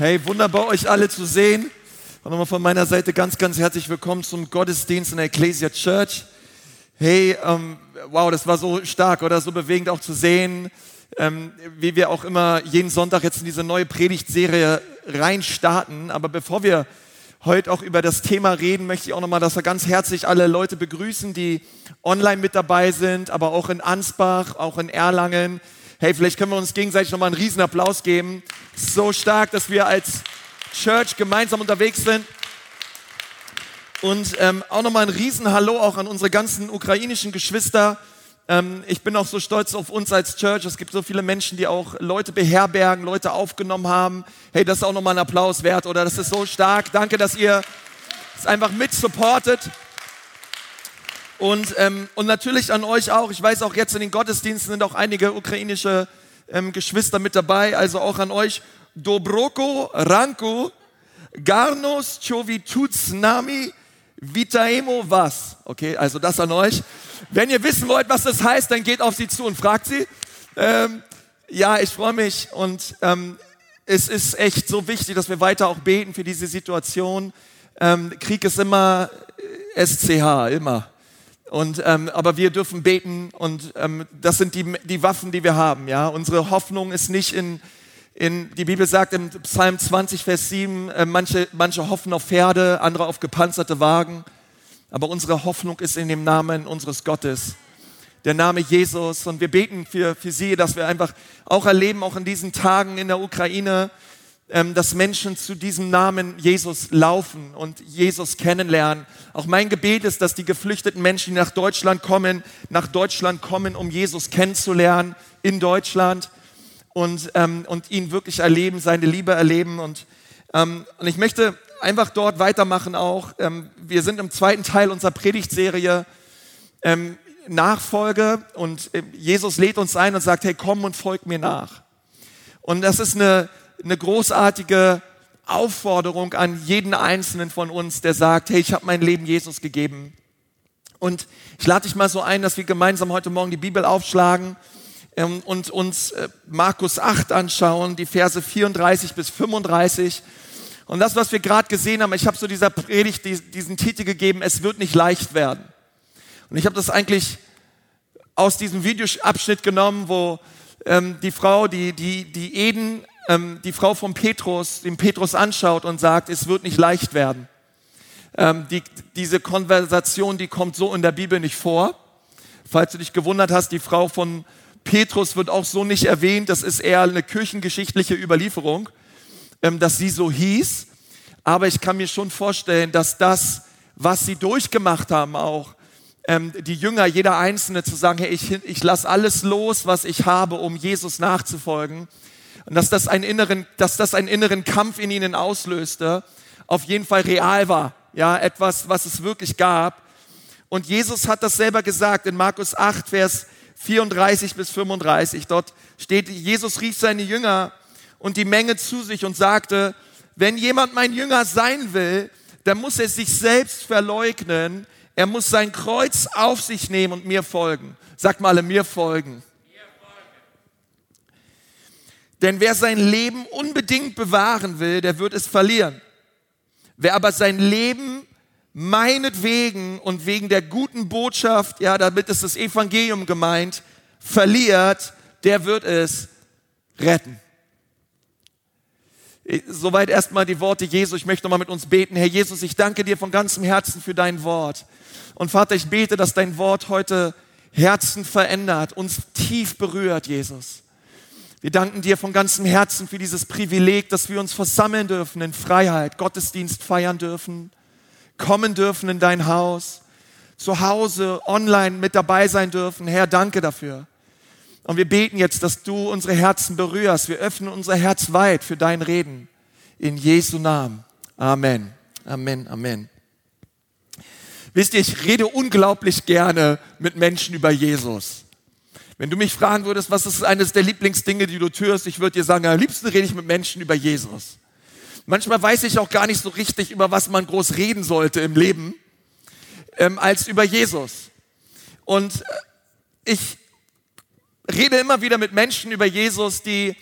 Hey, wunderbar euch alle zu sehen. Und nochmal von meiner Seite ganz, ganz herzlich willkommen zum Gottesdienst in der Ecclesia Church. Hey, ähm, wow, das war so stark oder so bewegend auch zu sehen, ähm, wie wir auch immer jeden Sonntag jetzt in diese neue Predigtserie reinstarten. Aber bevor wir heute auch über das Thema reden, möchte ich auch nochmal, dass wir ganz herzlich alle Leute begrüßen, die online mit dabei sind, aber auch in Ansbach, auch in Erlangen. Hey, vielleicht können wir uns gegenseitig nochmal einen riesen Applaus geben. So stark, dass wir als Church gemeinsam unterwegs sind. Und ähm, auch nochmal ein riesen Hallo auch an unsere ganzen ukrainischen Geschwister. Ähm, ich bin auch so stolz auf uns als Church. Es gibt so viele Menschen, die auch Leute beherbergen, Leute aufgenommen haben. Hey, das ist auch nochmal ein Applaus wert, oder? Das ist so stark. Danke, dass ihr es einfach mit supportet. Und, ähm, und natürlich an euch auch. Ich weiß auch jetzt in den Gottesdiensten sind auch einige ukrainische ähm, Geschwister mit dabei. Also auch an euch. Dobroko, Ranku, Garnos, Chovitutsnami, Vitaemo was. Okay, also das an euch. Wenn ihr wissen wollt, was das heißt, dann geht auf sie zu und fragt sie. Ähm, ja, ich freue mich und ähm, es ist echt so wichtig, dass wir weiter auch beten für diese Situation. Ähm, Krieg ist immer SCH, immer. Und, ähm, aber wir dürfen beten und ähm, das sind die, die Waffen, die wir haben. Ja? Unsere Hoffnung ist nicht in, in, die Bibel sagt im Psalm 20, Vers 7, äh, manche, manche hoffen auf Pferde, andere auf gepanzerte Wagen. Aber unsere Hoffnung ist in dem Namen unseres Gottes, der Name Jesus. Und wir beten für, für sie, dass wir einfach auch erleben, auch in diesen Tagen in der Ukraine, dass Menschen zu diesem Namen Jesus laufen und Jesus kennenlernen. Auch mein Gebet ist, dass die geflüchteten Menschen, die nach Deutschland kommen, nach Deutschland kommen, um Jesus kennenzulernen in Deutschland und, ähm, und ihn wirklich erleben, seine Liebe erleben. Und, ähm, und ich möchte einfach dort weitermachen auch. Ähm, wir sind im zweiten Teil unserer Predigtserie ähm, Nachfolge und äh, Jesus lädt uns ein und sagt, hey, komm und folg mir nach. Und das ist eine, eine großartige Aufforderung an jeden Einzelnen von uns, der sagt, hey, ich habe mein Leben Jesus gegeben. Und ich lade dich mal so ein, dass wir gemeinsam heute Morgen die Bibel aufschlagen ähm, und uns äh, Markus 8 anschauen, die Verse 34 bis 35. Und das, was wir gerade gesehen haben, ich habe so dieser Predigt diesen Titel gegeben, es wird nicht leicht werden. Und ich habe das eigentlich aus diesem Videoabschnitt genommen, wo ähm, die Frau, die, die, die Eden ähm, die Frau von Petrus, den Petrus anschaut und sagt, es wird nicht leicht werden. Ähm, die, diese Konversation, die kommt so in der Bibel nicht vor. Falls du dich gewundert hast, die Frau von Petrus wird auch so nicht erwähnt. Das ist eher eine kirchengeschichtliche Überlieferung, ähm, dass sie so hieß. Aber ich kann mir schon vorstellen, dass das, was sie durchgemacht haben, auch ähm, die Jünger, jeder Einzelne, zu sagen, hey, ich, ich lasse alles los, was ich habe, um Jesus nachzufolgen, und dass das, einen inneren, dass das einen inneren Kampf in ihnen auslöste, auf jeden Fall real war. Ja, etwas, was es wirklich gab. Und Jesus hat das selber gesagt in Markus 8, Vers 34 bis 35. Dort steht, Jesus rief seine Jünger und die Menge zu sich und sagte, wenn jemand mein Jünger sein will, dann muss er sich selbst verleugnen. Er muss sein Kreuz auf sich nehmen und mir folgen. Sag mal, mir folgen. Denn wer sein Leben unbedingt bewahren will, der wird es verlieren. Wer aber sein Leben meinetwegen und wegen der guten Botschaft, ja, damit ist das Evangelium gemeint, verliert, der wird es retten. Soweit erstmal die Worte Jesu. Ich möchte nochmal mit uns beten. Herr Jesus, ich danke dir von ganzem Herzen für dein Wort. Und Vater, ich bete, dass dein Wort heute Herzen verändert, uns tief berührt, Jesus. Wir danken dir von ganzem Herzen für dieses Privileg, dass wir uns versammeln dürfen in Freiheit, Gottesdienst feiern dürfen, kommen dürfen in dein Haus, zu Hause, online mit dabei sein dürfen. Herr, danke dafür. Und wir beten jetzt, dass du unsere Herzen berührst. Wir öffnen unser Herz weit für dein Reden. In Jesu Namen. Amen. Amen. Amen. Wisst ihr, ich rede unglaublich gerne mit Menschen über Jesus. Wenn du mich fragen würdest, was ist eines der Lieblingsdinge, die du tust, ich würde dir sagen, am liebsten rede ich mit Menschen über Jesus. Manchmal weiß ich auch gar nicht so richtig, über was man groß reden sollte im Leben, ähm, als über Jesus. Und äh, ich rede immer wieder mit Menschen über Jesus, die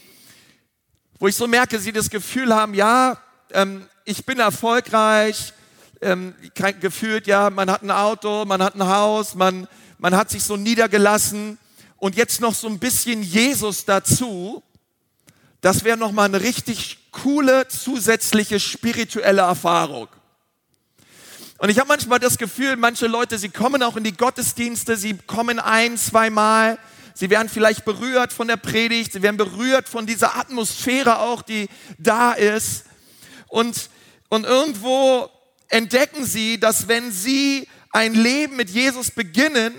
wo ich so merke, sie das Gefühl haben, ja, ähm, ich bin erfolgreich, ähm, gefühlt, ja, man hat ein Auto, man hat ein Haus, man, man hat sich so niedergelassen und jetzt noch so ein bisschen Jesus dazu, das wäre nochmal eine richtig coole zusätzliche spirituelle Erfahrung. Und ich habe manchmal das Gefühl, manche Leute, sie kommen auch in die Gottesdienste, sie kommen ein, zweimal, sie werden vielleicht berührt von der Predigt, sie werden berührt von dieser Atmosphäre auch, die da ist. Und, und irgendwo entdecken sie, dass wenn sie ein Leben mit Jesus beginnen,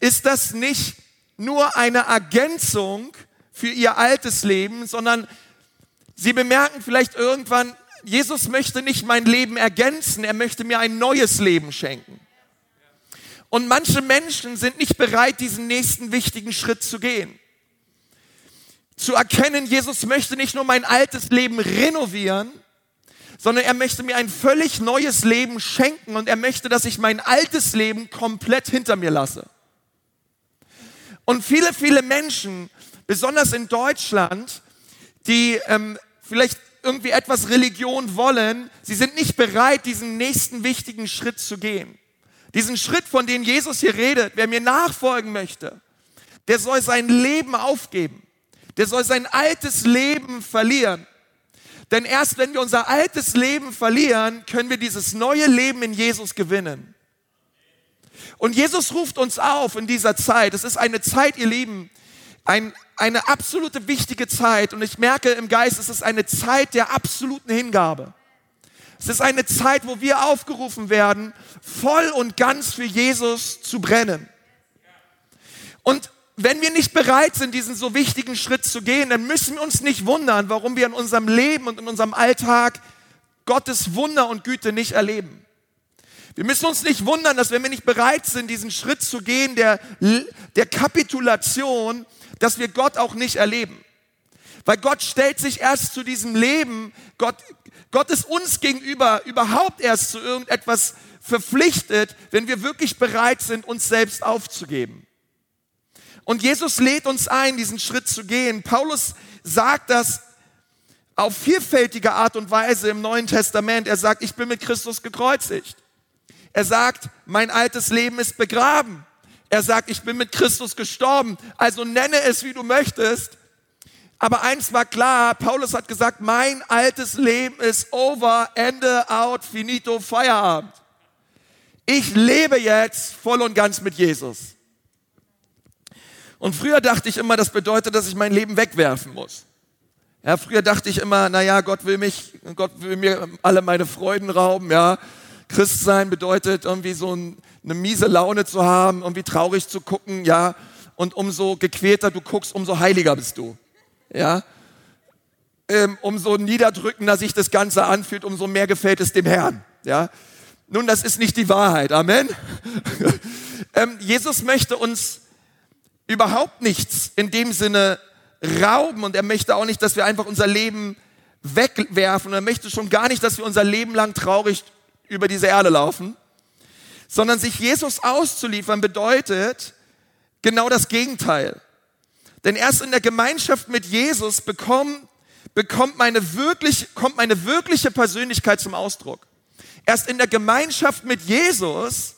ist das nicht nur eine Ergänzung für ihr altes Leben, sondern sie bemerken vielleicht irgendwann, Jesus möchte nicht mein Leben ergänzen, er möchte mir ein neues Leben schenken. Und manche Menschen sind nicht bereit, diesen nächsten wichtigen Schritt zu gehen. Zu erkennen, Jesus möchte nicht nur mein altes Leben renovieren, sondern er möchte mir ein völlig neues Leben schenken und er möchte, dass ich mein altes Leben komplett hinter mir lasse. Und viele, viele Menschen, besonders in Deutschland, die ähm, vielleicht irgendwie etwas Religion wollen, sie sind nicht bereit, diesen nächsten wichtigen Schritt zu gehen. Diesen Schritt, von dem Jesus hier redet, wer mir nachfolgen möchte, der soll sein Leben aufgeben. Der soll sein altes Leben verlieren. Denn erst wenn wir unser altes Leben verlieren, können wir dieses neue Leben in Jesus gewinnen. Und Jesus ruft uns auf in dieser Zeit. Es ist eine Zeit, ihr Lieben, ein, eine absolute wichtige Zeit. Und ich merke im Geist, es ist eine Zeit der absoluten Hingabe. Es ist eine Zeit, wo wir aufgerufen werden, voll und ganz für Jesus zu brennen. Und wenn wir nicht bereit sind, diesen so wichtigen Schritt zu gehen, dann müssen wir uns nicht wundern, warum wir in unserem Leben und in unserem Alltag Gottes Wunder und Güte nicht erleben. Wir müssen uns nicht wundern, dass wenn wir nicht bereit sind, diesen Schritt zu gehen, der, der Kapitulation, dass wir Gott auch nicht erleben. Weil Gott stellt sich erst zu diesem Leben, Gott, Gott ist uns gegenüber überhaupt erst zu irgendetwas verpflichtet, wenn wir wirklich bereit sind, uns selbst aufzugeben. Und Jesus lädt uns ein, diesen Schritt zu gehen. Paulus sagt das auf vielfältige Art und Weise im Neuen Testament. Er sagt, ich bin mit Christus gekreuzigt. Er sagt, mein altes Leben ist begraben. Er sagt, ich bin mit Christus gestorben. Also nenne es, wie du möchtest. Aber eins war klar, Paulus hat gesagt, mein altes Leben ist over, Ende, out, finito, Feierabend. Ich lebe jetzt voll und ganz mit Jesus. Und früher dachte ich immer, das bedeutet, dass ich mein Leben wegwerfen muss. Ja, früher dachte ich immer, naja, Gott will mich, Gott will mir alle meine Freuden rauben, ja. Christ sein bedeutet irgendwie so ein, eine miese Laune zu haben, irgendwie traurig zu gucken, ja. Und umso gequälter du guckst, umso heiliger bist du, ja. Ähm, umso niederdrückender sich das Ganze anfühlt, umso mehr gefällt es dem Herrn, ja. Nun, das ist nicht die Wahrheit, Amen. ähm, Jesus möchte uns überhaupt nichts in dem Sinne rauben und er möchte auch nicht, dass wir einfach unser Leben wegwerfen und er möchte schon gar nicht, dass wir unser Leben lang traurig über diese Erde laufen, sondern sich Jesus auszuliefern bedeutet genau das Gegenteil. Denn erst in der Gemeinschaft mit Jesus bekommt, bekommt meine wirklich, kommt meine wirkliche Persönlichkeit zum Ausdruck. Erst in der Gemeinschaft mit Jesus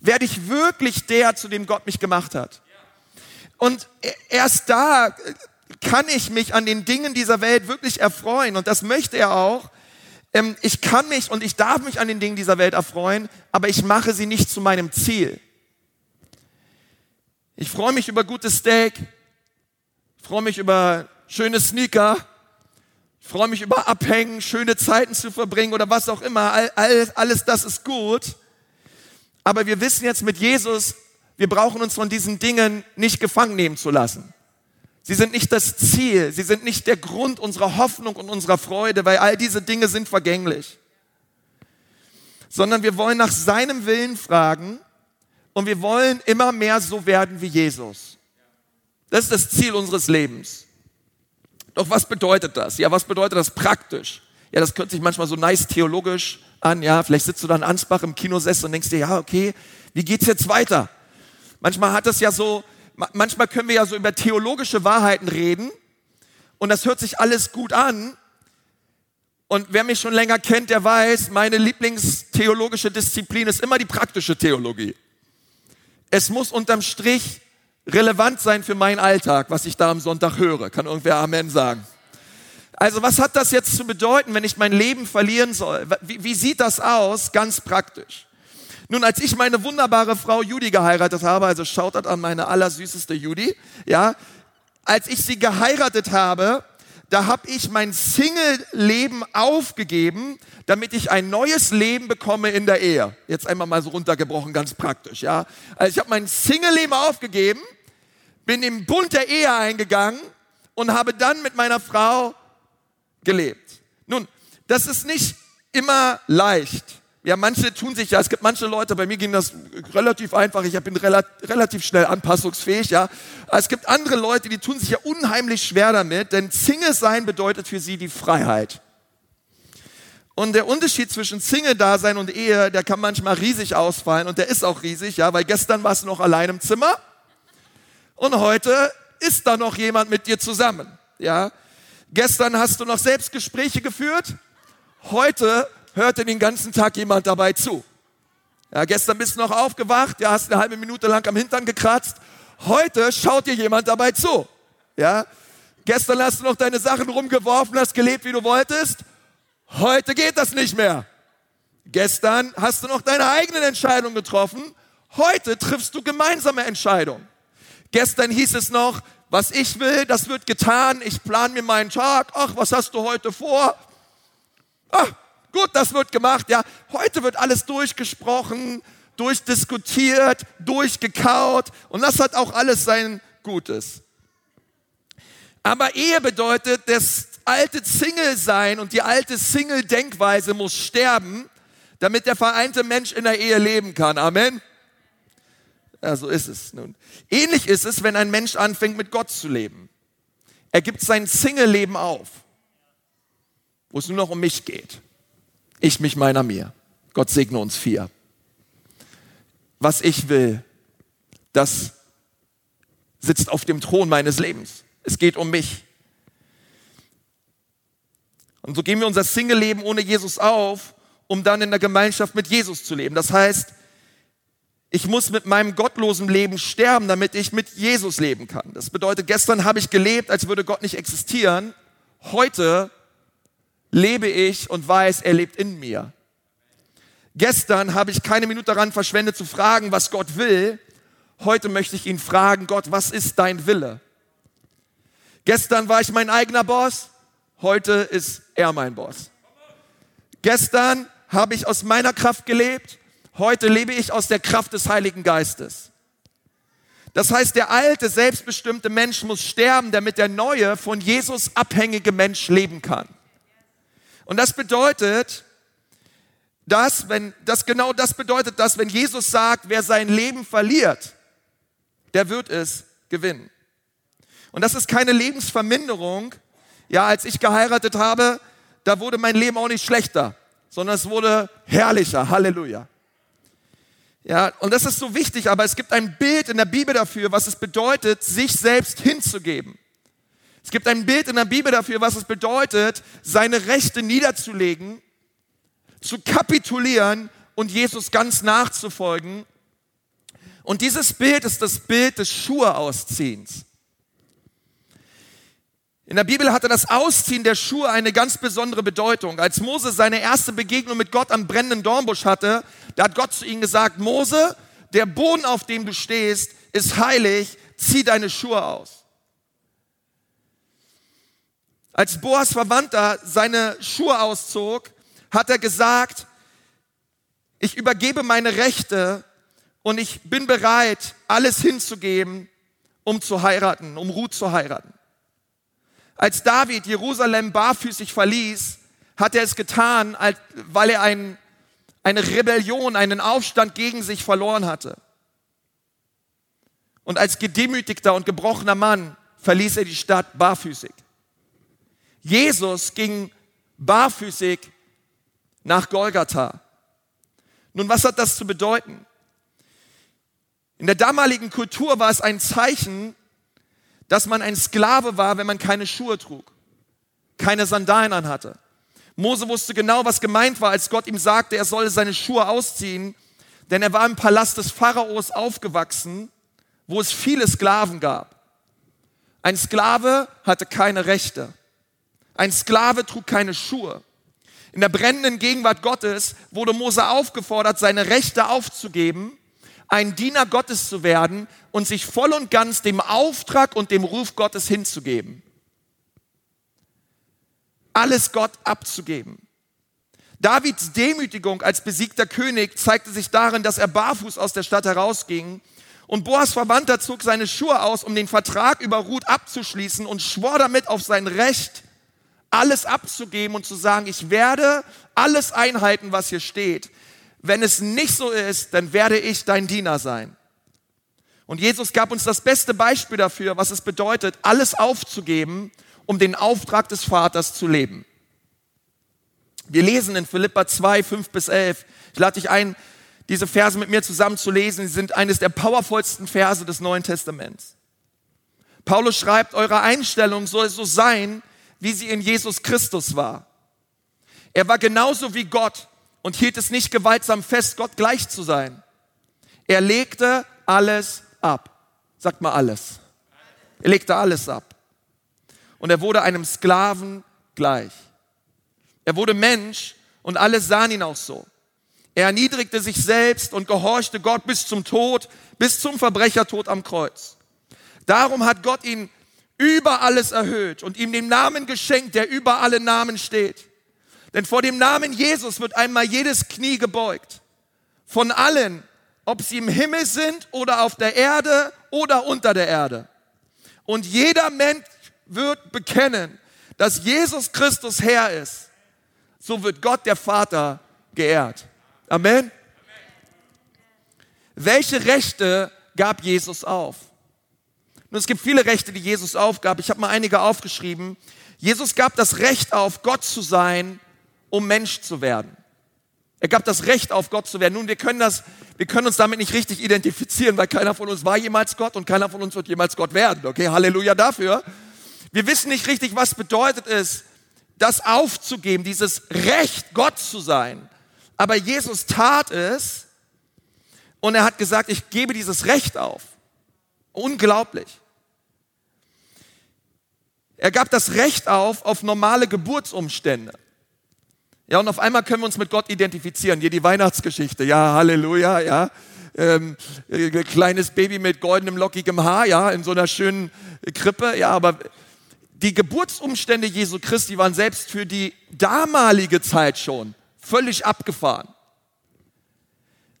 werde ich wirklich der, zu dem Gott mich gemacht hat. Und erst da kann ich mich an den Dingen dieser Welt wirklich erfreuen. Und das möchte er auch, ähm, ich kann mich und ich darf mich an den Dingen dieser Welt erfreuen, aber ich mache sie nicht zu meinem Ziel. Ich freue mich über gutes Steak, freue mich über schöne Sneaker, ich freue mich über Abhängen, schöne Zeiten zu verbringen oder was auch immer. All, all, alles das ist gut. Aber wir wissen jetzt mit Jesus, wir brauchen uns von diesen Dingen nicht gefangen nehmen zu lassen. Sie sind nicht das Ziel, sie sind nicht der Grund unserer Hoffnung und unserer Freude, weil all diese Dinge sind vergänglich. Sondern wir wollen nach seinem Willen fragen und wir wollen immer mehr so werden wie Jesus. Das ist das Ziel unseres Lebens. Doch was bedeutet das? Ja, was bedeutet das praktisch? Ja, das hört sich manchmal so nice theologisch an. Ja, vielleicht sitzt du dann Ansbach im Kinosessel und denkst dir, ja, okay, wie geht's jetzt weiter? Manchmal hat das ja so manchmal können wir ja so über theologische Wahrheiten reden und das hört sich alles gut an. Und wer mich schon länger kennt, der weiß, meine Lieblingstheologische Disziplin ist immer die praktische Theologie. Es muss unterm Strich relevant sein für meinen Alltag, was ich da am Sonntag höre. Kann irgendwer Amen sagen? Also was hat das jetzt zu bedeuten, wenn ich mein Leben verlieren soll? Wie, wie sieht das aus, ganz praktisch? Nun, als ich meine wunderbare Frau Judy geheiratet habe, also das an meine allersüßeste Judy, ja, als ich sie geheiratet habe, da habe ich mein Single-Leben aufgegeben, damit ich ein neues Leben bekomme in der Ehe. Jetzt einmal mal so runtergebrochen, ganz praktisch, ja. Also ich habe mein Single-Leben aufgegeben, bin im Bund der Ehe eingegangen und habe dann mit meiner Frau gelebt. Nun, das ist nicht immer leicht. Ja, manche tun sich ja, es gibt manche Leute, bei mir ging das relativ einfach, ich bin relativ schnell anpassungsfähig, ja. Es gibt andere Leute, die tun sich ja unheimlich schwer damit, denn Single sein bedeutet für sie die Freiheit. Und der Unterschied zwischen Single-Dasein und Ehe, der kann manchmal riesig ausfallen und der ist auch riesig, ja, weil gestern warst du noch allein im Zimmer und heute ist da noch jemand mit dir zusammen, ja. Gestern hast du noch Selbstgespräche geführt, heute hörte den ganzen Tag jemand dabei zu. Ja, gestern bist du noch aufgewacht, ja, hast eine halbe Minute lang am Hintern gekratzt. Heute schaut dir jemand dabei zu. Ja, gestern hast du noch deine Sachen rumgeworfen, hast gelebt, wie du wolltest. Heute geht das nicht mehr. Gestern hast du noch deine eigenen Entscheidungen getroffen. Heute triffst du gemeinsame Entscheidungen. Gestern hieß es noch, was ich will, das wird getan. Ich plane mir meinen Tag. Ach, was hast du heute vor? Ach, Gut, das wird gemacht, ja. Heute wird alles durchgesprochen, durchdiskutiert, durchgekaut und das hat auch alles sein Gutes. Aber Ehe bedeutet, das alte Single-Sein und die alte Single-Denkweise muss sterben, damit der vereinte Mensch in der Ehe leben kann. Amen. Ja, so ist es nun. Ähnlich ist es, wenn ein Mensch anfängt, mit Gott zu leben. Er gibt sein Single-Leben auf, wo es nur noch um mich geht. Ich mich meiner mir. Gott segne uns vier. Was ich will, das sitzt auf dem Thron meines Lebens. Es geht um mich. Und so geben wir unser Single-Leben ohne Jesus auf, um dann in der Gemeinschaft mit Jesus zu leben. Das heißt, ich muss mit meinem gottlosen Leben sterben, damit ich mit Jesus leben kann. Das bedeutet, gestern habe ich gelebt, als würde Gott nicht existieren. Heute lebe ich und weiß, er lebt in mir. Gestern habe ich keine Minute daran verschwendet zu fragen, was Gott will. Heute möchte ich ihn fragen, Gott, was ist dein Wille? Gestern war ich mein eigener Boss, heute ist er mein Boss. Gestern habe ich aus meiner Kraft gelebt, heute lebe ich aus der Kraft des Heiligen Geistes. Das heißt, der alte, selbstbestimmte Mensch muss sterben, damit der neue, von Jesus abhängige Mensch leben kann. Und das bedeutet, dass, wenn, das genau das bedeutet, dass wenn Jesus sagt, wer sein Leben verliert, der wird es gewinnen. Und das ist keine Lebensverminderung. Ja, als ich geheiratet habe, da wurde mein Leben auch nicht schlechter, sondern es wurde herrlicher. Halleluja. Ja, und das ist so wichtig, aber es gibt ein Bild in der Bibel dafür, was es bedeutet, sich selbst hinzugeben. Es gibt ein Bild in der Bibel dafür, was es bedeutet, seine Rechte niederzulegen, zu kapitulieren und Jesus ganz nachzufolgen. Und dieses Bild ist das Bild des Schuhe-Ausziehens. In der Bibel hatte das Ausziehen der Schuhe eine ganz besondere Bedeutung. Als Mose seine erste Begegnung mit Gott am brennenden Dornbusch hatte, da hat Gott zu ihm gesagt, Mose, der Boden, auf dem du stehst, ist heilig, zieh deine Schuhe aus. Als Boas Verwandter seine Schuhe auszog, hat er gesagt, ich übergebe meine Rechte und ich bin bereit, alles hinzugeben, um zu heiraten, um Ruth zu heiraten. Als David Jerusalem barfüßig verließ, hat er es getan, weil er ein, eine Rebellion, einen Aufstand gegen sich verloren hatte. Und als gedemütigter und gebrochener Mann verließ er die Stadt barfüßig. Jesus ging barfüßig nach Golgatha. Nun, was hat das zu bedeuten? In der damaligen Kultur war es ein Zeichen, dass man ein Sklave war, wenn man keine Schuhe trug. keine Sandalen anhatte. Mose wusste genau, was gemeint war, als Gott ihm sagte, er solle seine Schuhe ausziehen, denn er war im Palast des Pharaos aufgewachsen, wo es viele Sklaven gab. Ein Sklave hatte keine Rechte. Ein Sklave trug keine Schuhe. In der brennenden Gegenwart Gottes wurde Mose aufgefordert, seine Rechte aufzugeben, ein Diener Gottes zu werden und sich voll und ganz dem Auftrag und dem Ruf Gottes hinzugeben. Alles Gott abzugeben. Davids Demütigung als besiegter König zeigte sich darin, dass er barfuß aus der Stadt herausging und Boas Verwandter zog seine Schuhe aus, um den Vertrag über Ruth abzuschließen und schwor damit auf sein Recht, alles abzugeben und zu sagen, ich werde alles einhalten, was hier steht. Wenn es nicht so ist, dann werde ich dein Diener sein. Und Jesus gab uns das beste Beispiel dafür, was es bedeutet, alles aufzugeben, um den Auftrag des Vaters zu leben. Wir lesen in Philippa 2, 5 bis 11. Ich lade dich ein, diese Verse mit mir zusammen zu lesen. Sie sind eines der powervollsten Verse des Neuen Testaments. Paulus schreibt, eure Einstellung soll so sein, wie sie in Jesus Christus war. Er war genauso wie Gott und hielt es nicht gewaltsam fest, Gott gleich zu sein. Er legte alles ab. Sagt mal alles. Er legte alles ab. Und er wurde einem Sklaven gleich. Er wurde Mensch und alle sahen ihn auch so. Er erniedrigte sich selbst und gehorchte Gott bis zum Tod, bis zum Verbrechertod am Kreuz. Darum hat Gott ihn über alles erhöht und ihm den Namen geschenkt, der über alle Namen steht. Denn vor dem Namen Jesus wird einmal jedes Knie gebeugt. Von allen, ob sie im Himmel sind oder auf der Erde oder unter der Erde. Und jeder Mensch wird bekennen, dass Jesus Christus Herr ist. So wird Gott der Vater geehrt. Amen. Welche Rechte gab Jesus auf? Und es gibt viele Rechte, die Jesus aufgab. Ich habe mal einige aufgeschrieben. Jesus gab das Recht auf, Gott zu sein, um Mensch zu werden. Er gab das Recht auf, Gott zu werden. Nun, wir können das, wir können uns damit nicht richtig identifizieren, weil keiner von uns war jemals Gott und keiner von uns wird jemals Gott werden. Okay, Halleluja dafür. Wir wissen nicht richtig, was bedeutet es, das aufzugeben, dieses Recht, Gott zu sein. Aber Jesus tat es und er hat gesagt, ich gebe dieses Recht auf. Unglaublich. Er gab das Recht auf, auf normale Geburtsumstände. Ja, und auf einmal können wir uns mit Gott identifizieren. Hier die Weihnachtsgeschichte. Ja, Halleluja, ja. Ähm, äh, kleines Baby mit goldenem, lockigem Haar, ja, in so einer schönen Krippe. Ja, aber die Geburtsumstände Jesu Christi waren selbst für die damalige Zeit schon völlig abgefahren.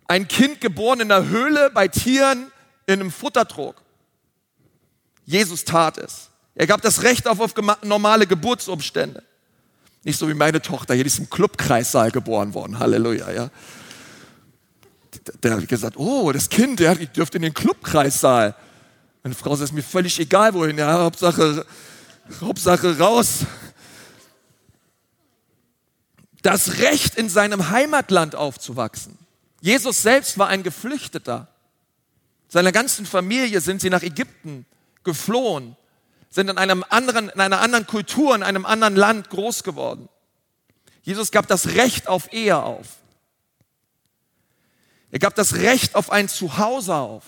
Ein Kind geboren in einer Höhle bei Tieren in einem Futtertrog. Jesus tat es. Er gab das Recht auf, auf normale Geburtsumstände. Nicht so wie meine Tochter, hier die ist im Clubkreissaal geboren worden. Halleluja, ja. Der hat gesagt, oh, das Kind, die dürfte in den Clubkreissaal. Meine Frau sagt, es mir völlig egal, wohin, ja, Hauptsache, Hauptsache raus. Das Recht, in seinem Heimatland aufzuwachsen. Jesus selbst war ein Geflüchteter. Seiner ganzen Familie sind sie nach Ägypten geflohen sind in, einem anderen, in einer anderen Kultur, in einem anderen Land groß geworden. Jesus gab das Recht auf Ehe auf. Er gab das Recht auf ein Zuhause auf.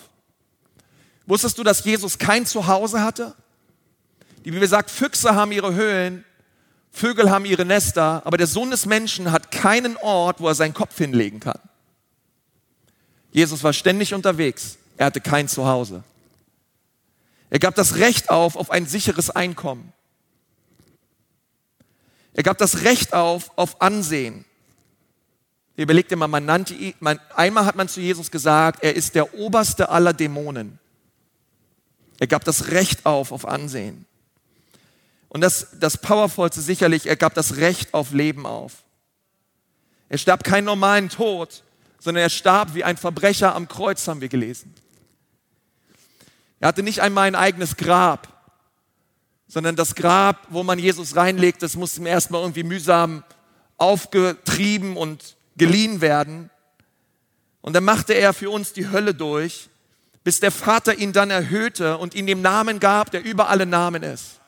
Wusstest du, dass Jesus kein Zuhause hatte? Die Bibel sagt, Füchse haben ihre Höhlen, Vögel haben ihre Nester, aber der Sohn des Menschen hat keinen Ort, wo er seinen Kopf hinlegen kann. Jesus war ständig unterwegs, er hatte kein Zuhause. Er gab das Recht auf, auf ein sicheres Einkommen. Er gab das Recht auf, auf Ansehen. Überlegt mal, man nannte ihn, man, einmal hat man zu Jesus gesagt, er ist der oberste aller Dämonen. Er gab das Recht auf, auf Ansehen. Und das, das Powervollste sicherlich, er gab das Recht auf Leben auf. Er starb keinen normalen Tod, sondern er starb wie ein Verbrecher am Kreuz, haben wir gelesen. Er hatte nicht einmal ein eigenes Grab, sondern das Grab, wo man Jesus reinlegt, das musste ihm erstmal irgendwie mühsam aufgetrieben und geliehen werden. Und dann machte er für uns die Hölle durch, bis der Vater ihn dann erhöhte und ihm den Namen gab, der über alle Namen ist.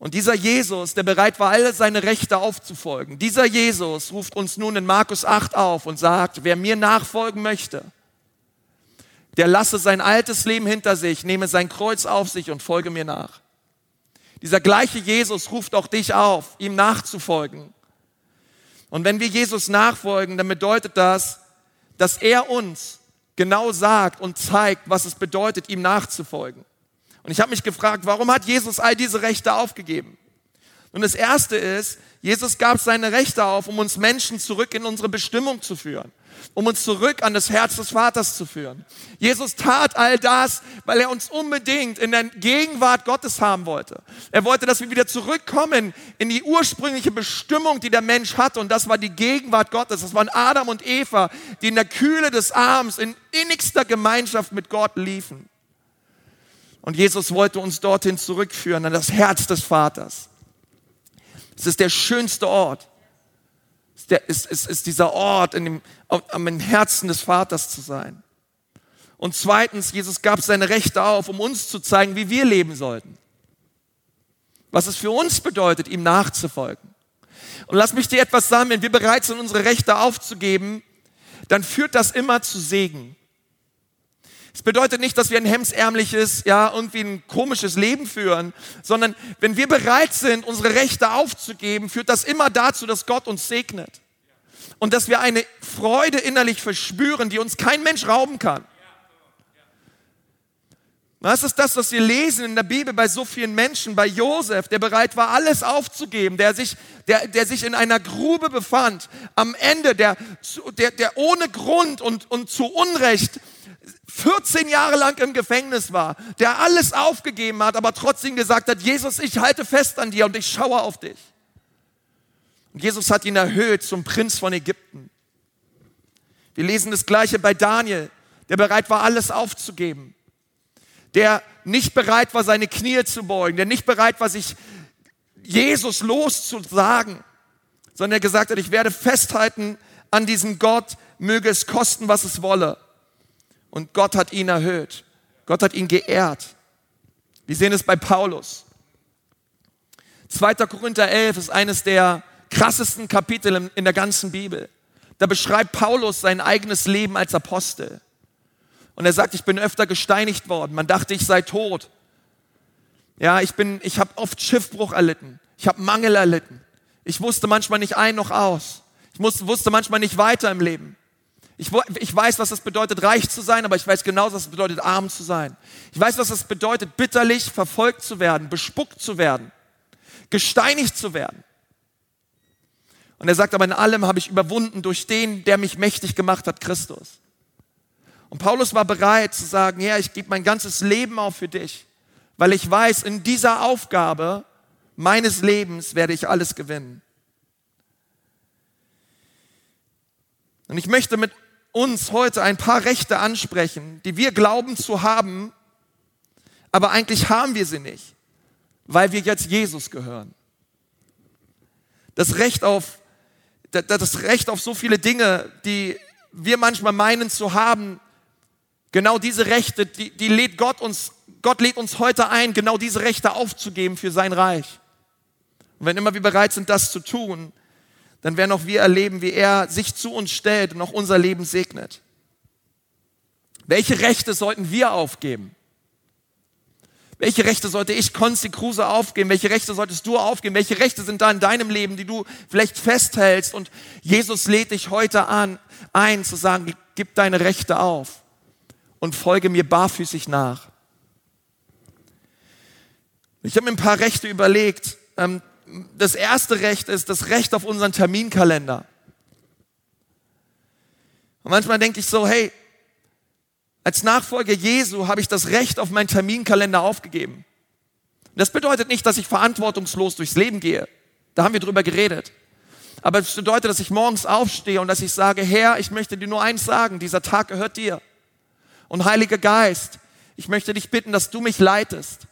Und dieser Jesus, der bereit war, alle seine Rechte aufzufolgen, dieser Jesus ruft uns nun in Markus 8 auf und sagt, wer mir nachfolgen möchte, der lasse sein altes Leben hinter sich, nehme sein Kreuz auf sich und folge mir nach. Dieser gleiche Jesus ruft auch dich auf, ihm nachzufolgen. Und wenn wir Jesus nachfolgen, dann bedeutet das, dass er uns genau sagt und zeigt, was es bedeutet, ihm nachzufolgen. Und ich habe mich gefragt, warum hat Jesus all diese Rechte aufgegeben? Und das Erste ist, Jesus gab seine Rechte auf, um uns Menschen zurück in unsere Bestimmung zu führen, um uns zurück an das Herz des Vaters zu führen. Jesus tat all das, weil er uns unbedingt in der Gegenwart Gottes haben wollte. Er wollte, dass wir wieder zurückkommen in die ursprüngliche Bestimmung, die der Mensch hatte. Und das war die Gegenwart Gottes. Das waren Adam und Eva, die in der Kühle des Arms in innigster Gemeinschaft mit Gott liefen. Und Jesus wollte uns dorthin zurückführen, an das Herz des Vaters. Es ist der schönste Ort. Es ist, ist, dieser Ort, in dem, am Herzen des Vaters zu sein. Und zweitens, Jesus gab seine Rechte auf, um uns zu zeigen, wie wir leben sollten. Was es für uns bedeutet, ihm nachzufolgen. Und lass mich dir etwas sagen, wenn wir bereit sind, unsere Rechte aufzugeben, dann führt das immer zu Segen. Es bedeutet nicht, dass wir ein hemsärmliches, ja, irgendwie ein komisches Leben führen, sondern wenn wir bereit sind, unsere Rechte aufzugeben, führt das immer dazu, dass Gott uns segnet. Und dass wir eine Freude innerlich verspüren, die uns kein Mensch rauben kann. Was ist das, was wir lesen in der Bibel bei so vielen Menschen, bei Josef, der bereit war, alles aufzugeben, der sich, der, der sich in einer Grube befand, am Ende, der, der, der ohne Grund und, und zu Unrecht 14 Jahre lang im Gefängnis war, der alles aufgegeben hat, aber trotzdem gesagt hat, Jesus, ich halte fest an dir und ich schaue auf dich. Und Jesus hat ihn erhöht zum Prinz von Ägypten. Wir lesen das gleiche bei Daniel, der bereit war, alles aufzugeben, der nicht bereit war, seine Knie zu beugen, der nicht bereit war, sich Jesus loszusagen, sondern der gesagt hat, ich werde festhalten an diesem Gott, möge es kosten, was es wolle. Und Gott hat ihn erhöht. Gott hat ihn geehrt. Wir sehen es bei Paulus. 2. Korinther 11 ist eines der krassesten Kapitel in der ganzen Bibel. Da beschreibt Paulus sein eigenes Leben als Apostel. Und er sagt, ich bin öfter gesteinigt worden. Man dachte, ich sei tot. Ja, ich bin, ich habe oft Schiffbruch erlitten. Ich habe Mangel erlitten. Ich wusste manchmal nicht ein noch aus. Ich musste, wusste manchmal nicht weiter im Leben. Ich, ich weiß, was es bedeutet, reich zu sein, aber ich weiß genauso, was es bedeutet, arm zu sein. Ich weiß, was es bedeutet, bitterlich verfolgt zu werden, bespuckt zu werden, gesteinigt zu werden. Und er sagt aber, in allem habe ich überwunden durch den, der mich mächtig gemacht hat, Christus. Und Paulus war bereit zu sagen, ja, ich gebe mein ganzes Leben auf für dich, weil ich weiß, in dieser Aufgabe meines Lebens werde ich alles gewinnen. Und ich möchte mit uns heute ein paar Rechte ansprechen, die wir glauben zu haben, aber eigentlich haben wir sie nicht, weil wir jetzt Jesus gehören. Das Recht auf, das Recht auf so viele Dinge, die wir manchmal meinen zu haben, genau diese Rechte, die, die lädt Gott uns, Gott lädt uns heute ein, genau diese Rechte aufzugeben für sein Reich. Und wenn immer wir bereit sind, das zu tun, dann werden auch wir erleben, wie er sich zu uns stellt und auch unser Leben segnet. Welche Rechte sollten wir aufgeben? Welche Rechte sollte ich, Konsti Kruse, aufgeben? Welche Rechte solltest du aufgeben? Welche Rechte sind da in deinem Leben, die du vielleicht festhältst? Und Jesus lädt dich heute an, ein, zu sagen, gib deine Rechte auf und folge mir barfüßig nach. Ich habe mir ein paar Rechte überlegt, ähm, das erste Recht ist das Recht auf unseren Terminkalender. Und manchmal denke ich so, hey, als Nachfolger Jesu habe ich das Recht auf meinen Terminkalender aufgegeben. Das bedeutet nicht, dass ich verantwortungslos durchs Leben gehe. Da haben wir drüber geredet. Aber es bedeutet, dass ich morgens aufstehe und dass ich sage, Herr, ich möchte dir nur eins sagen, dieser Tag gehört dir. Und Heiliger Geist, ich möchte dich bitten, dass du mich leitest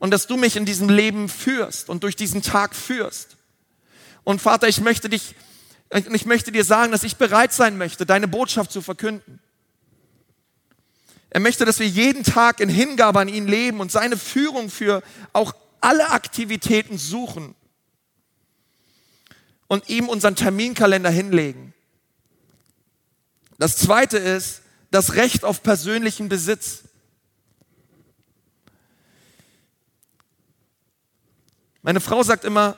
und dass du mich in diesem Leben führst und durch diesen Tag führst. Und Vater, ich möchte dich, ich möchte dir sagen, dass ich bereit sein möchte, deine Botschaft zu verkünden. Er möchte, dass wir jeden Tag in Hingabe an ihn leben und seine Führung für auch alle Aktivitäten suchen und ihm unseren Terminkalender hinlegen. Das zweite ist das Recht auf persönlichen Besitz. Meine Frau sagt immer,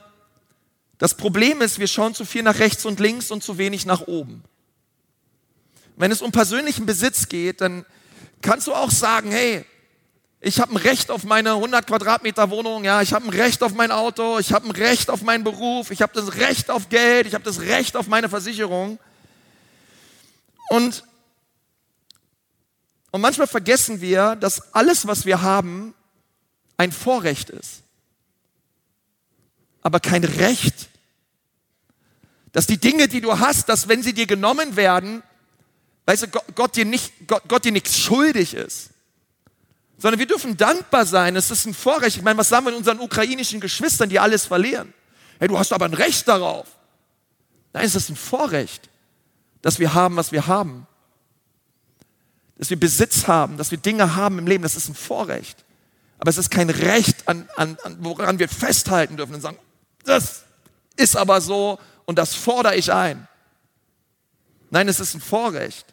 das Problem ist, wir schauen zu viel nach rechts und links und zu wenig nach oben. Wenn es um persönlichen Besitz geht, dann kannst du auch sagen, hey, ich habe ein Recht auf meine 100 Quadratmeter Wohnung, ja, ich habe ein Recht auf mein Auto, ich habe ein Recht auf meinen Beruf, ich habe das Recht auf Geld, ich habe das Recht auf meine Versicherung. Und, und manchmal vergessen wir, dass alles, was wir haben, ein Vorrecht ist, aber kein Recht. Dass die Dinge, die du hast, dass wenn sie dir genommen werden, weißt du, Gott, Gott dir nicht, Gott, Gott dir nichts schuldig ist. Sondern wir dürfen dankbar sein. Es ist ein Vorrecht. Ich meine, was sagen wir unseren ukrainischen Geschwistern, die alles verlieren? Hey, du hast aber ein Recht darauf. Nein, es ist ein Vorrecht, dass wir haben, was wir haben. Dass wir Besitz haben, dass wir Dinge haben im Leben. Das ist ein Vorrecht. Aber es ist kein Recht, an, an, an woran wir festhalten dürfen und sagen, das ist aber so und das fordere ich ein. Nein, es ist ein Vorrecht.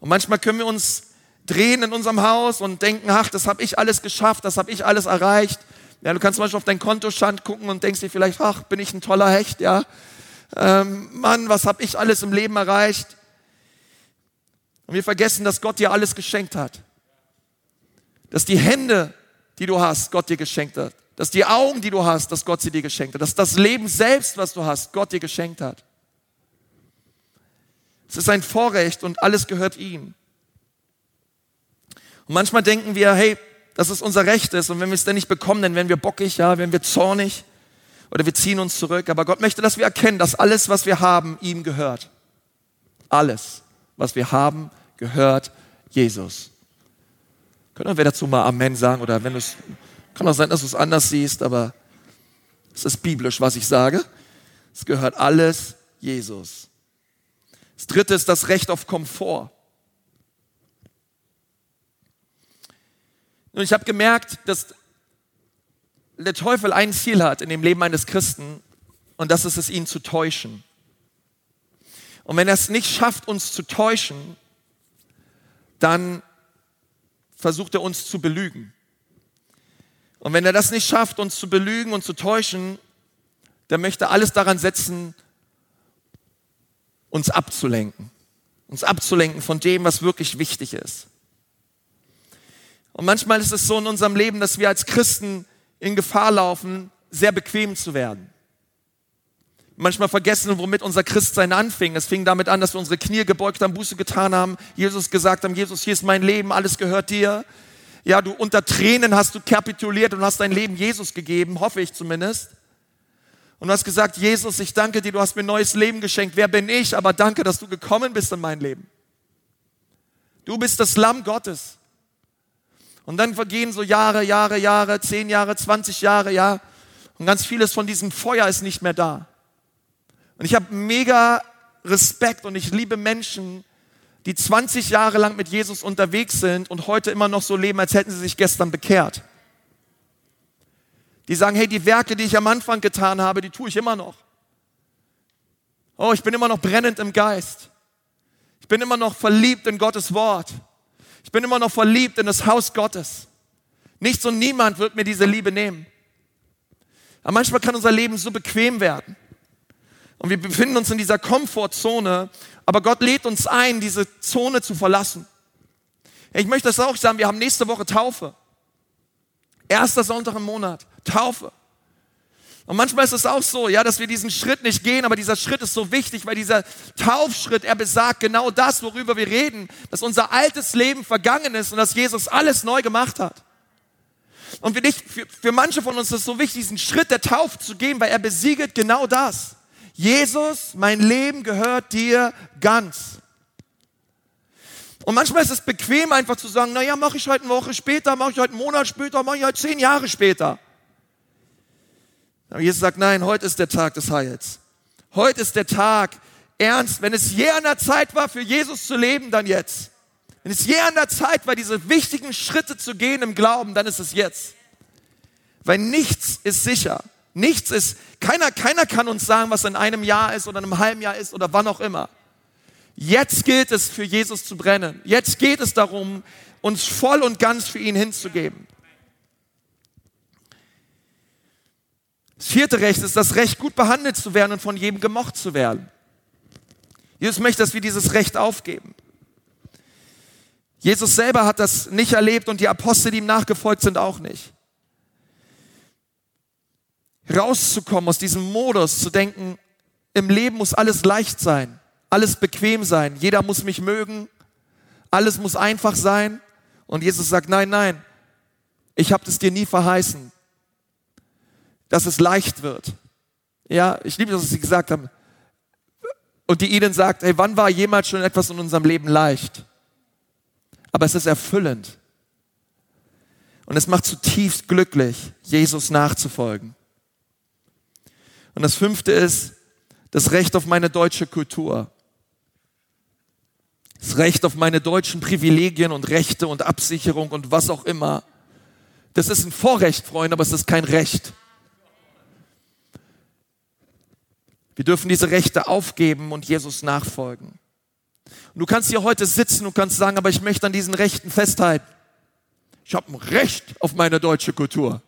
Und manchmal können wir uns drehen in unserem Haus und denken, ach, das habe ich alles geschafft, das habe ich alles erreicht. Ja, du kannst zum Beispiel auf deinen Kontostand gucken und denkst dir vielleicht, ach, bin ich ein toller Hecht, ja. Ähm, Mann, was habe ich alles im Leben erreicht? Und wir vergessen, dass Gott dir alles geschenkt hat. Dass die Hände, die du hast, Gott dir geschenkt hat. Dass die Augen, die du hast, dass Gott sie dir geschenkt hat. Dass das Leben selbst, was du hast, Gott dir geschenkt hat. Es ist ein Vorrecht und alles gehört ihm. Und manchmal denken wir, hey, dass es unser Recht ist und wenn wir es dann nicht bekommen, dann werden wir bockig, ja, werden wir zornig oder wir ziehen uns zurück. Aber Gott möchte, dass wir erkennen, dass alles, was wir haben, ihm gehört. Alles, was wir haben, gehört Jesus. Können wir dazu mal Amen sagen oder wenn du es, kann auch sein, dass du es anders siehst, aber es ist biblisch, was ich sage. Es gehört alles Jesus. Das dritte ist das Recht auf Komfort. Und ich habe gemerkt, dass der Teufel ein Ziel hat in dem Leben eines Christen und das ist es, ihn zu täuschen. Und wenn er es nicht schafft, uns zu täuschen, dann versucht er uns zu belügen. Und wenn er das nicht schafft, uns zu belügen und zu täuschen, dann möchte er alles daran setzen, uns abzulenken. Uns abzulenken von dem, was wirklich wichtig ist. Und manchmal ist es so in unserem Leben, dass wir als Christen in Gefahr laufen, sehr bequem zu werden. Manchmal vergessen, womit unser Christsein anfing. Es fing damit an, dass wir unsere Knie gebeugt haben, Buße getan haben, Jesus gesagt haben, Jesus, hier ist mein Leben, alles gehört dir. Ja, du unter Tränen hast du kapituliert und hast dein Leben Jesus gegeben, hoffe ich zumindest. Und du hast gesagt, Jesus, ich danke dir, du hast mir ein neues Leben geschenkt. Wer bin ich? Aber danke, dass du gekommen bist in mein Leben. Du bist das Lamm Gottes. Und dann vergehen so Jahre, Jahre, Jahre, zehn Jahre, 20 Jahre, ja. Und ganz vieles von diesem Feuer ist nicht mehr da. Und ich habe mega Respekt und ich liebe Menschen, die 20 Jahre lang mit Jesus unterwegs sind und heute immer noch so leben, als hätten sie sich gestern bekehrt. Die sagen, hey, die Werke, die ich am Anfang getan habe, die tue ich immer noch. Oh, ich bin immer noch brennend im Geist. Ich bin immer noch verliebt in Gottes Wort. Ich bin immer noch verliebt in das Haus Gottes. Nichts und niemand wird mir diese Liebe nehmen. Aber manchmal kann unser Leben so bequem werden. Und wir befinden uns in dieser Komfortzone, aber Gott lädt uns ein, diese Zone zu verlassen. Ich möchte das auch sagen, wir haben nächste Woche Taufe. Erster Sonntag im Monat, Taufe. Und manchmal ist es auch so, ja, dass wir diesen Schritt nicht gehen, aber dieser Schritt ist so wichtig, weil dieser Taufschritt, er besagt genau das, worüber wir reden, dass unser altes Leben vergangen ist und dass Jesus alles neu gemacht hat. Und für, dich, für, für manche von uns ist es so wichtig, diesen Schritt der Taufe zu gehen, weil er besiegelt genau das. Jesus, mein Leben gehört dir ganz. Und manchmal ist es bequem, einfach zu sagen, naja, mache ich heute eine Woche später, mache ich heute einen Monat später, mache ich heute zehn Jahre später. Aber Jesus sagt, nein, heute ist der Tag des Heils. Heute ist der Tag, ernst, wenn es je an der Zeit war, für Jesus zu leben, dann jetzt. Wenn es je an der Zeit war, diese wichtigen Schritte zu gehen im Glauben, dann ist es jetzt. Weil nichts ist sicher. Nichts ist, keiner, keiner kann uns sagen, was in einem Jahr ist oder in einem halben Jahr ist oder wann auch immer. Jetzt gilt es für Jesus zu brennen. Jetzt geht es darum, uns voll und ganz für ihn hinzugeben. Das vierte Recht ist das Recht, gut behandelt zu werden und von jedem gemocht zu werden. Jesus möchte, dass wir dieses Recht aufgeben. Jesus selber hat das nicht erlebt und die Apostel, die ihm nachgefolgt sind, auch nicht. Rauszukommen aus diesem Modus, zu denken, im Leben muss alles leicht sein, alles bequem sein, jeder muss mich mögen, alles muss einfach sein. Und Jesus sagt, nein, nein, ich habe es dir nie verheißen, dass es leicht wird. Ja, ich liebe, dass sie gesagt haben. Und die ihnen sagt, hey, wann war jemals schon etwas in unserem Leben leicht? aber es ist erfüllend. Und es macht zutiefst glücklich, Jesus nachzufolgen. Und das fünfte ist das Recht auf meine deutsche Kultur. Das Recht auf meine deutschen Privilegien und Rechte und Absicherung und was auch immer. Das ist ein Vorrecht, Freunde, aber es ist kein Recht. Wir dürfen diese Rechte aufgeben und Jesus nachfolgen. Und du kannst hier heute sitzen und kannst sagen, aber ich möchte an diesen Rechten festhalten. Ich habe ein Recht auf meine deutsche Kultur.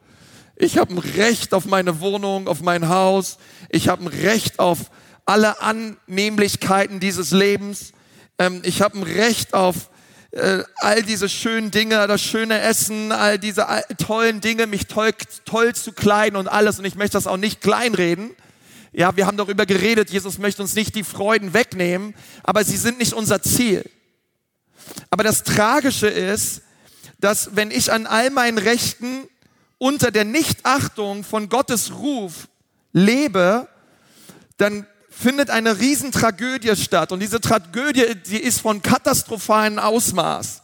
Ich habe ein Recht auf meine Wohnung, auf mein Haus. Ich habe ein Recht auf alle Annehmlichkeiten dieses Lebens. Ähm, ich habe ein Recht auf äh, all diese schönen Dinge, das schöne Essen, all diese tollen Dinge, mich toll, toll zu kleiden und alles. Und ich möchte das auch nicht kleinreden. Ja, wir haben darüber geredet, Jesus möchte uns nicht die Freuden wegnehmen, aber sie sind nicht unser Ziel. Aber das Tragische ist, dass wenn ich an all meinen Rechten unter der Nichtachtung von Gottes Ruf lebe, dann findet eine Riesentragödie statt. Und diese Tragödie, die ist von katastrophalen Ausmaß.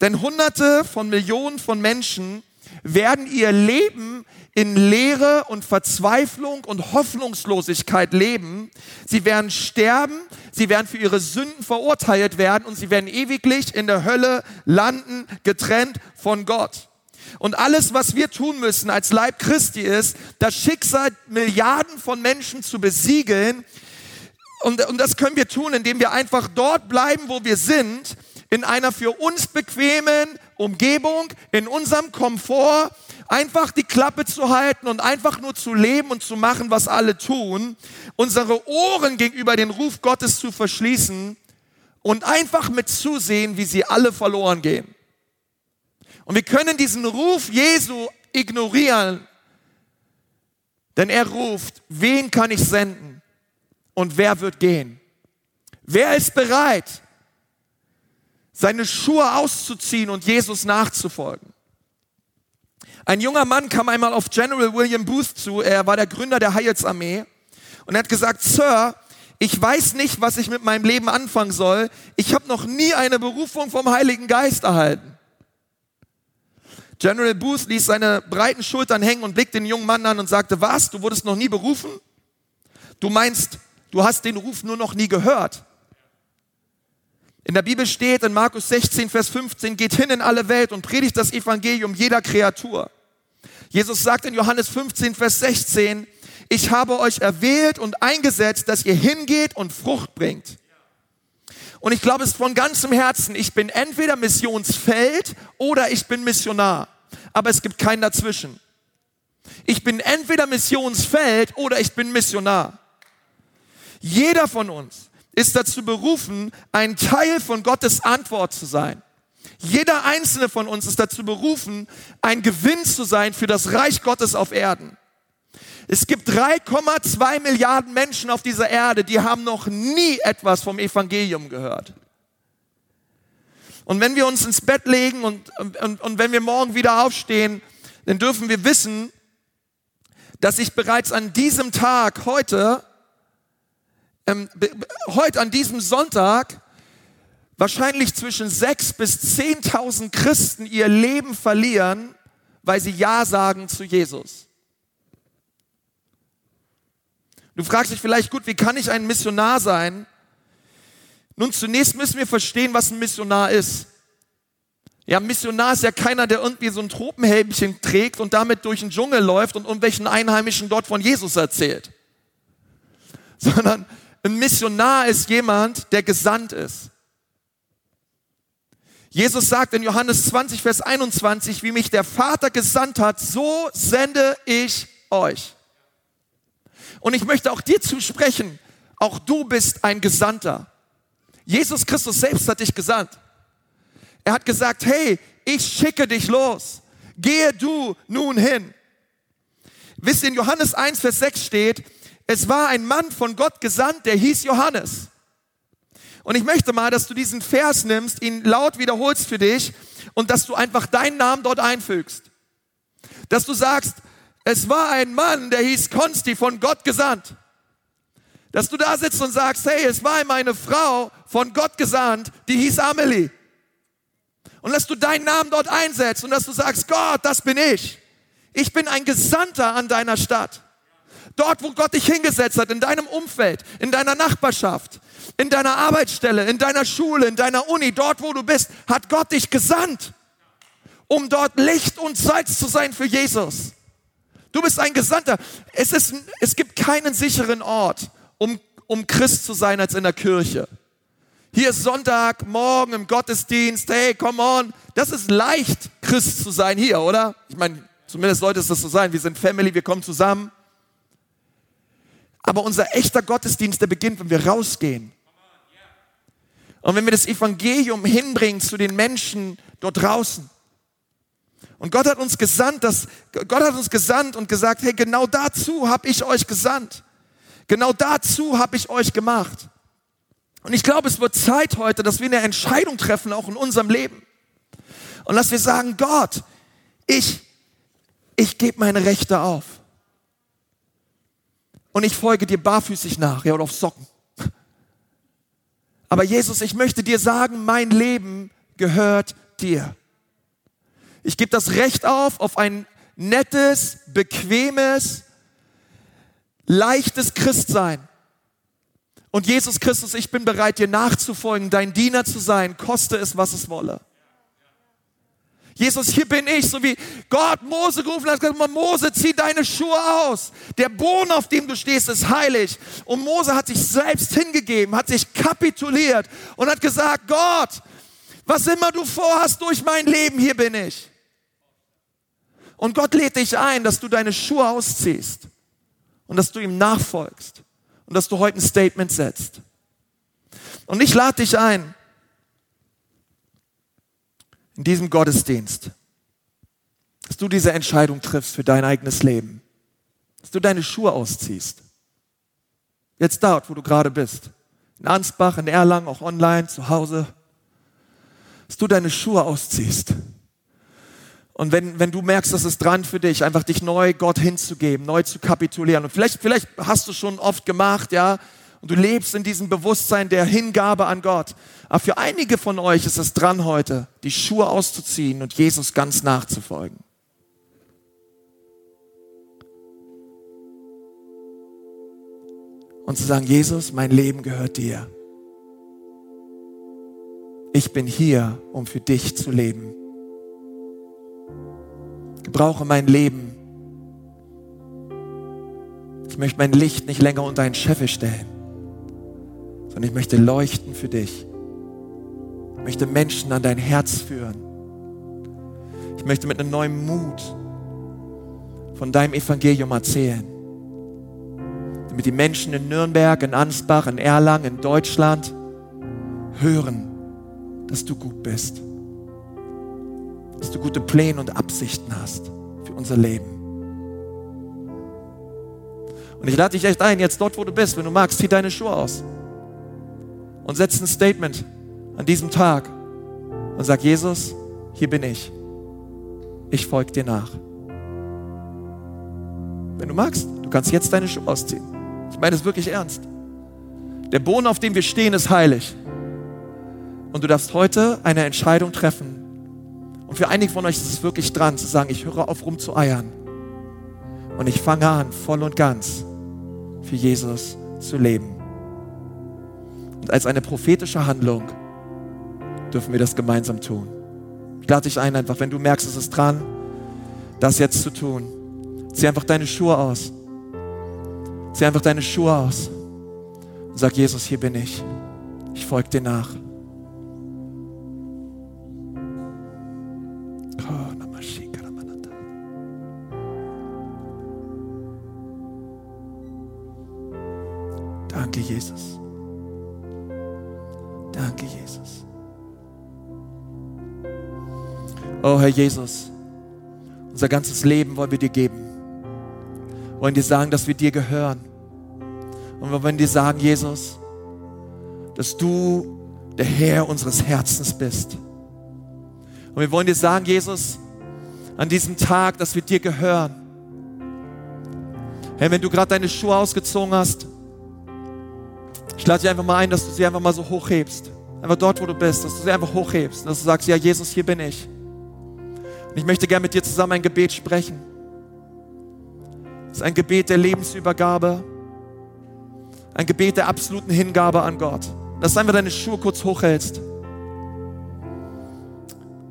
Denn Hunderte von Millionen von Menschen werden ihr Leben in Leere und Verzweiflung und Hoffnungslosigkeit leben. Sie werden sterben, sie werden für ihre Sünden verurteilt werden und sie werden ewiglich in der Hölle landen, getrennt von Gott. Und alles, was wir tun müssen als Leib Christi ist, das Schicksal Milliarden von Menschen zu besiegeln. Und, und das können wir tun, indem wir einfach dort bleiben, wo wir sind, in einer für uns bequemen Umgebung, in unserem Komfort, einfach die Klappe zu halten und einfach nur zu leben und zu machen, was alle tun, unsere Ohren gegenüber den Ruf Gottes zu verschließen und einfach mit zusehen, wie sie alle verloren gehen. Und wir können diesen Ruf Jesu ignorieren, denn er ruft, wen kann ich senden und wer wird gehen? Wer ist bereit, seine Schuhe auszuziehen und Jesus nachzufolgen? Ein junger Mann kam einmal auf General William Booth zu, er war der Gründer der Heilsarmee und er hat gesagt, Sir, ich weiß nicht, was ich mit meinem Leben anfangen soll. Ich habe noch nie eine Berufung vom Heiligen Geist erhalten. General Booth ließ seine breiten Schultern hängen und blickte den jungen Mann an und sagte, was, du wurdest noch nie berufen? Du meinst, du hast den Ruf nur noch nie gehört. In der Bibel steht in Markus 16, Vers 15, geht hin in alle Welt und predigt das Evangelium jeder Kreatur. Jesus sagt in Johannes 15, Vers 16, ich habe euch erwählt und eingesetzt, dass ihr hingeht und Frucht bringt. Und ich glaube es von ganzem Herzen, ich bin entweder Missionsfeld oder ich bin Missionar. Aber es gibt keinen dazwischen. Ich bin entweder Missionsfeld oder ich bin Missionar. Jeder von uns ist dazu berufen, ein Teil von Gottes Antwort zu sein. Jeder einzelne von uns ist dazu berufen, ein Gewinn zu sein für das Reich Gottes auf Erden. Es gibt 3,2 Milliarden Menschen auf dieser Erde, die haben noch nie etwas vom Evangelium gehört. Und wenn wir uns ins Bett legen und, und, und wenn wir morgen wieder aufstehen, dann dürfen wir wissen, dass ich bereits an diesem Tag heute ähm, heute an diesem Sonntag wahrscheinlich zwischen sechs bis zehntausend Christen ihr Leben verlieren, weil sie Ja sagen zu Jesus. Du fragst dich vielleicht, gut, wie kann ich ein Missionar sein? Nun, zunächst müssen wir verstehen, was ein Missionar ist. Ja, Missionar ist ja keiner, der irgendwie so ein Tropenhelmchen trägt und damit durch den Dschungel läuft und irgendwelchen Einheimischen dort von Jesus erzählt. Sondern ein Missionar ist jemand, der gesandt ist. Jesus sagt in Johannes 20, Vers 21, wie mich der Vater gesandt hat, so sende ich euch. Und ich möchte auch dir zusprechen, auch du bist ein Gesandter. Jesus Christus selbst hat dich gesandt. Er hat gesagt, hey, ich schicke dich los. Gehe du nun hin. Wisst ihr, in Johannes 1, Vers 6 steht, es war ein Mann von Gott gesandt, der hieß Johannes. Und ich möchte mal, dass du diesen Vers nimmst, ihn laut wiederholst für dich und dass du einfach deinen Namen dort einfügst. Dass du sagst, es war ein Mann, der hieß Konsti, von Gott gesandt. Dass du da sitzt und sagst, hey, es war meine Frau von Gott gesandt, die hieß Amelie. Und dass du deinen Namen dort einsetzt und dass du sagst, Gott, das bin ich. Ich bin ein Gesandter an deiner Stadt. Dort, wo Gott dich hingesetzt hat, in deinem Umfeld, in deiner Nachbarschaft, in deiner Arbeitsstelle, in deiner Schule, in deiner Uni, dort, wo du bist, hat Gott dich gesandt, um dort Licht und Salz zu sein für Jesus. Du bist ein Gesandter. Es, ist, es gibt keinen sicheren Ort, um, um Christ zu sein, als in der Kirche. Hier ist Sonntag, morgen im Gottesdienst. Hey, come on. Das ist leicht, Christ zu sein hier, oder? Ich meine, zumindest sollte es das so sein. Wir sind Family, wir kommen zusammen. Aber unser echter Gottesdienst, der beginnt, wenn wir rausgehen. Und wenn wir das Evangelium hinbringen zu den Menschen dort draußen. Und Gott hat uns gesandt, dass, Gott hat uns gesandt und gesagt, hey, genau dazu habe ich euch gesandt. Genau dazu habe ich euch gemacht. Und ich glaube, es wird Zeit heute, dass wir eine Entscheidung treffen, auch in unserem Leben. Und dass wir sagen, Gott, ich, ich gebe meine Rechte auf. Und ich folge dir barfüßig nach, ja, oder auf Socken. Aber Jesus, ich möchte dir sagen, mein Leben gehört dir. Ich gebe das Recht auf, auf ein nettes, bequemes, leichtes Christsein. Und Jesus Christus, ich bin bereit, dir nachzufolgen, dein Diener zu sein, koste es, was es wolle. Jesus, hier bin ich, so wie Gott Mose gerufen hat, gesagt, Mose, zieh deine Schuhe aus. Der Boden, auf dem du stehst, ist heilig. Und Mose hat sich selbst hingegeben, hat sich kapituliert und hat gesagt, Gott, was immer du vorhast durch mein Leben, hier bin ich. Und Gott lädt dich ein, dass du deine Schuhe ausziehst und dass du ihm nachfolgst und dass du heute ein Statement setzt. Und ich lade dich ein, in diesem Gottesdienst, dass du diese Entscheidung triffst für dein eigenes Leben, dass du deine Schuhe ausziehst. Jetzt dort, wo du gerade bist, in Ansbach, in Erlangen, auch online, zu Hause, dass du deine Schuhe ausziehst und wenn, wenn du merkst, dass es dran für dich, einfach dich neu Gott hinzugeben, neu zu kapitulieren. Und vielleicht, vielleicht hast du schon oft gemacht, ja, und du lebst in diesem Bewusstsein der Hingabe an Gott. Aber für einige von euch ist es dran heute, die Schuhe auszuziehen und Jesus ganz nachzufolgen. Und zu sagen, Jesus, mein Leben gehört dir. Ich bin hier, um für dich zu leben. Gebrauche mein Leben. Ich möchte mein Licht nicht länger unter einen Scheffel stellen, sondern ich möchte leuchten für dich. Ich möchte Menschen an dein Herz führen. Ich möchte mit einem neuen Mut von deinem Evangelium erzählen. Damit die Menschen in Nürnberg, in Ansbach, in Erlangen, in Deutschland hören, dass du gut bist dass du gute Pläne und Absichten hast für unser Leben. Und ich lade dich echt ein, jetzt dort, wo du bist, wenn du magst, zieh deine Schuhe aus und setz ein Statement an diesem Tag und sag, Jesus, hier bin ich. Ich folge dir nach. Wenn du magst, du kannst jetzt deine Schuhe ausziehen. Ich meine es wirklich ernst. Der Boden, auf dem wir stehen, ist heilig. Und du darfst heute eine Entscheidung treffen, und für einige von euch ist es wirklich dran zu sagen, ich höre auf rumzueiern. Und ich fange an, voll und ganz für Jesus zu leben. Und als eine prophetische Handlung dürfen wir das gemeinsam tun. lade dich ein, einfach, wenn du merkst, es ist dran, das jetzt zu tun. Zieh einfach deine Schuhe aus. Zieh einfach deine Schuhe aus. Und sag, Jesus, hier bin ich. Ich folge dir nach. Danke, Jesus. Danke, Jesus. Oh, Herr Jesus, unser ganzes Leben wollen wir dir geben. Wir wollen dir sagen, dass wir dir gehören. Und wir wollen dir sagen, Jesus, dass du der Herr unseres Herzens bist. Und wir wollen dir sagen, Jesus, an diesem Tag, dass wir dir gehören. Hey, wenn du gerade deine Schuhe ausgezogen hast, ich lade dich einfach mal ein, dass du sie einfach mal so hochhebst. Einfach dort, wo du bist, dass du sie einfach hochhebst. Dass du sagst, ja, Jesus, hier bin ich. Und ich möchte gerne mit dir zusammen ein Gebet sprechen. Es ist ein Gebet der Lebensübergabe. Ein Gebet der absoluten Hingabe an Gott. Dass du einfach deine Schuhe kurz hochhältst.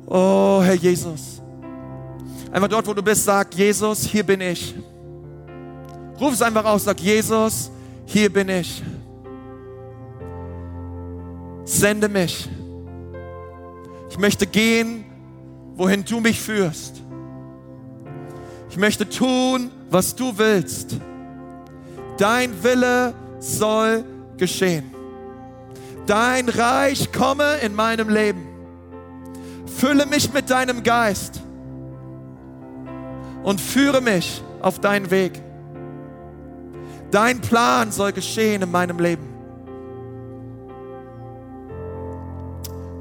Oh, Herr Jesus. Einfach dort, wo du bist, sag, Jesus, hier bin ich. Ruf es einfach aus, sag, Jesus, hier bin ich sende mich. Ich möchte gehen, wohin du mich führst. Ich möchte tun, was du willst. Dein Wille soll geschehen. Dein Reich komme in meinem Leben. Fülle mich mit deinem Geist und führe mich auf deinen Weg. Dein Plan soll geschehen in meinem Leben.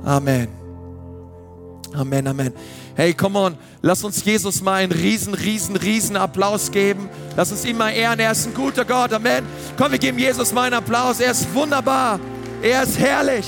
Amen. Amen, Amen. Hey, come on, lass uns Jesus mal einen riesen, riesen, riesen Applaus geben. Lass uns ihn mal ehren. Er ist ein guter Gott. Amen. Komm, wir geben Jesus mal einen Applaus. Er ist wunderbar. Er ist herrlich.